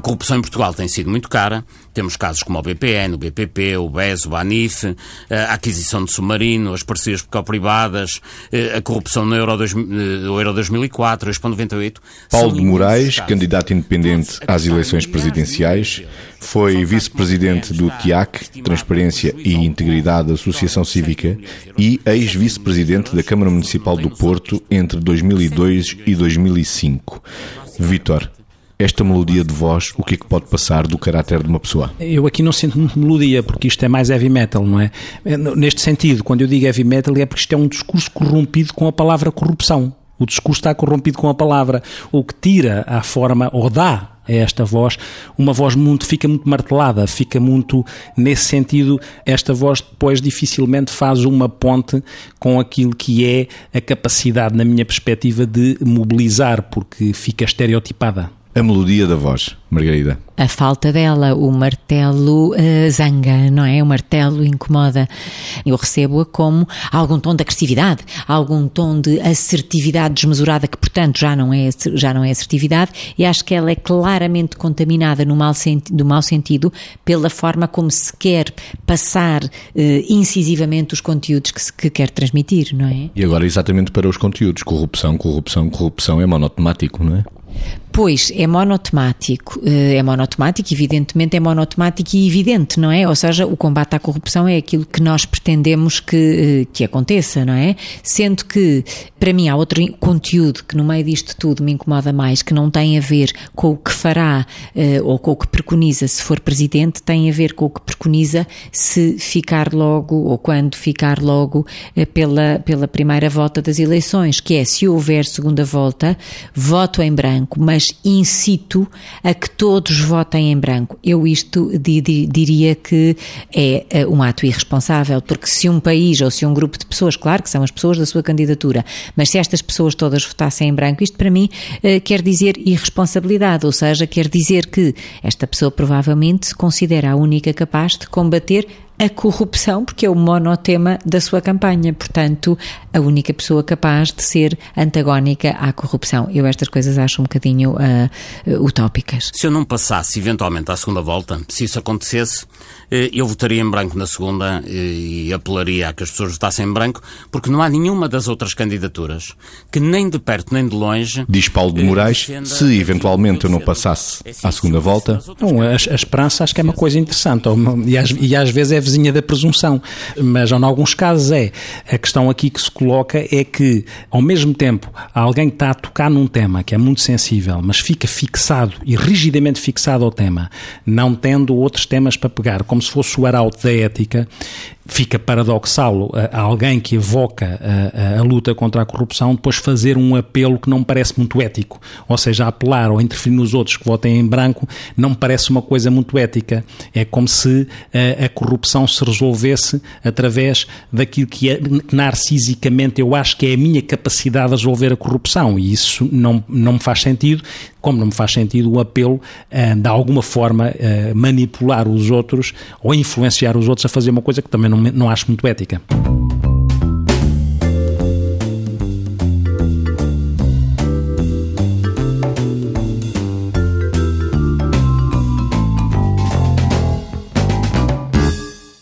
corrupção em Portugal tem sido muito cara. Temos casos como o BPN, o BPP, o BES, o BANIF, a aquisição de submarino, as parcerias privadas, a corrupção no Euro, dois, o Euro 2004, o Expo 98. Paulo de Moraes, candidato independente às eleições presidenciais, foi vice-presidente do TIAC, Transparência e Integridade Associação Cívica, e ex-vice-presidente da Câmara Municipal do Porto entre 2002 e 2005. Vitor, esta melodia de voz, o que é que pode passar do caráter de uma pessoa? Eu aqui não sinto muito melodia, porque isto é mais heavy metal, não é? Neste sentido, quando eu digo heavy metal, é porque isto é um discurso corrompido com a palavra corrupção. O discurso está corrompido com a palavra, o que tira a forma, ou dá a esta voz, uma voz muito, fica muito martelada, fica muito, nesse sentido, esta voz depois dificilmente faz uma ponte com aquilo que é a capacidade, na minha perspectiva, de mobilizar, porque fica estereotipada. A melodia da voz, Margarida a falta dela, o martelo uh, zanga, não é? O martelo incomoda. Eu recebo-a como algum tom de agressividade, algum tom de assertividade desmesurada, que portanto já não é, já não é assertividade, e acho que ela é claramente contaminada no mau, senti do mau sentido pela forma como se quer passar uh, incisivamente os conteúdos que, se, que quer transmitir, não é? E agora exatamente para os conteúdos, corrupção, corrupção, corrupção é monotemático, não é? Pois, é monotemático. Eh, é monotemático, evidentemente é monotemático e evidente, não é? Ou seja, o combate à corrupção é aquilo que nós pretendemos que, eh, que aconteça, não é? Sendo que, para mim, há outro conteúdo que no meio disto tudo me incomoda mais, que não tem a ver com o que fará eh, ou com o que preconiza se for presidente, tem a ver com o que preconiza se ficar logo ou quando ficar logo pela, pela primeira volta das eleições, que é se houver segunda volta, voto em branco, mas incito a que todos votem em branco. Eu isto diria que é eh, um ato irresponsável, porque se um país ou se um grupo de pessoas, claro que são as pessoas da sua candidatura, mas se estas pessoas todas votassem em branco, isto para mim eh, quer dizer irresponsabilidade, ou seja, quer dizer que esta pessoa provavelmente se considera a única capaz de combater a corrupção, porque é o monotema da sua campanha. Portanto, a única pessoa capaz de ser antagónica à corrupção. Eu estas coisas acho um bocadinho uh, utópicas. Se eu não passasse eventualmente à segunda volta, se isso acontecesse, uh, eu votaria em branco na segunda uh, e apelaria a que as pessoas votassem em branco, porque não há nenhuma das outras candidaturas que nem de perto nem de longe. Diz Paulo de Moraes, se eventualmente eu não passasse à segunda volta. Não, a, a esperança acho que é uma coisa interessante e às, e às vezes é vizinha da presunção, mas em alguns casos é. A questão aqui que se coloca é que, ao mesmo tempo, alguém que está a tocar num tema que é muito sensível, mas fica fixado e rigidamente fixado ao tema, não tendo outros temas para pegar, como se fosse o arauto da ética, fica paradoxal a, alguém que evoca a, a, a, luta contra a corrupção depois fazer um apelo que não parece muito ético. Ou seja, apelar ou interferir nos outros que votem em branco não parece uma coisa muito ética. É como se a, corrupção se resolvesse através daquilo que é, narcisicamente eu acho que é a minha capacidade de resolver a corrupção. E isso não, não me faz sentido, como não me faz sentido o apelo de alguma forma manipular os outros ou influenciar os outros a fazer uma coisa que também não não, não acho muito ética.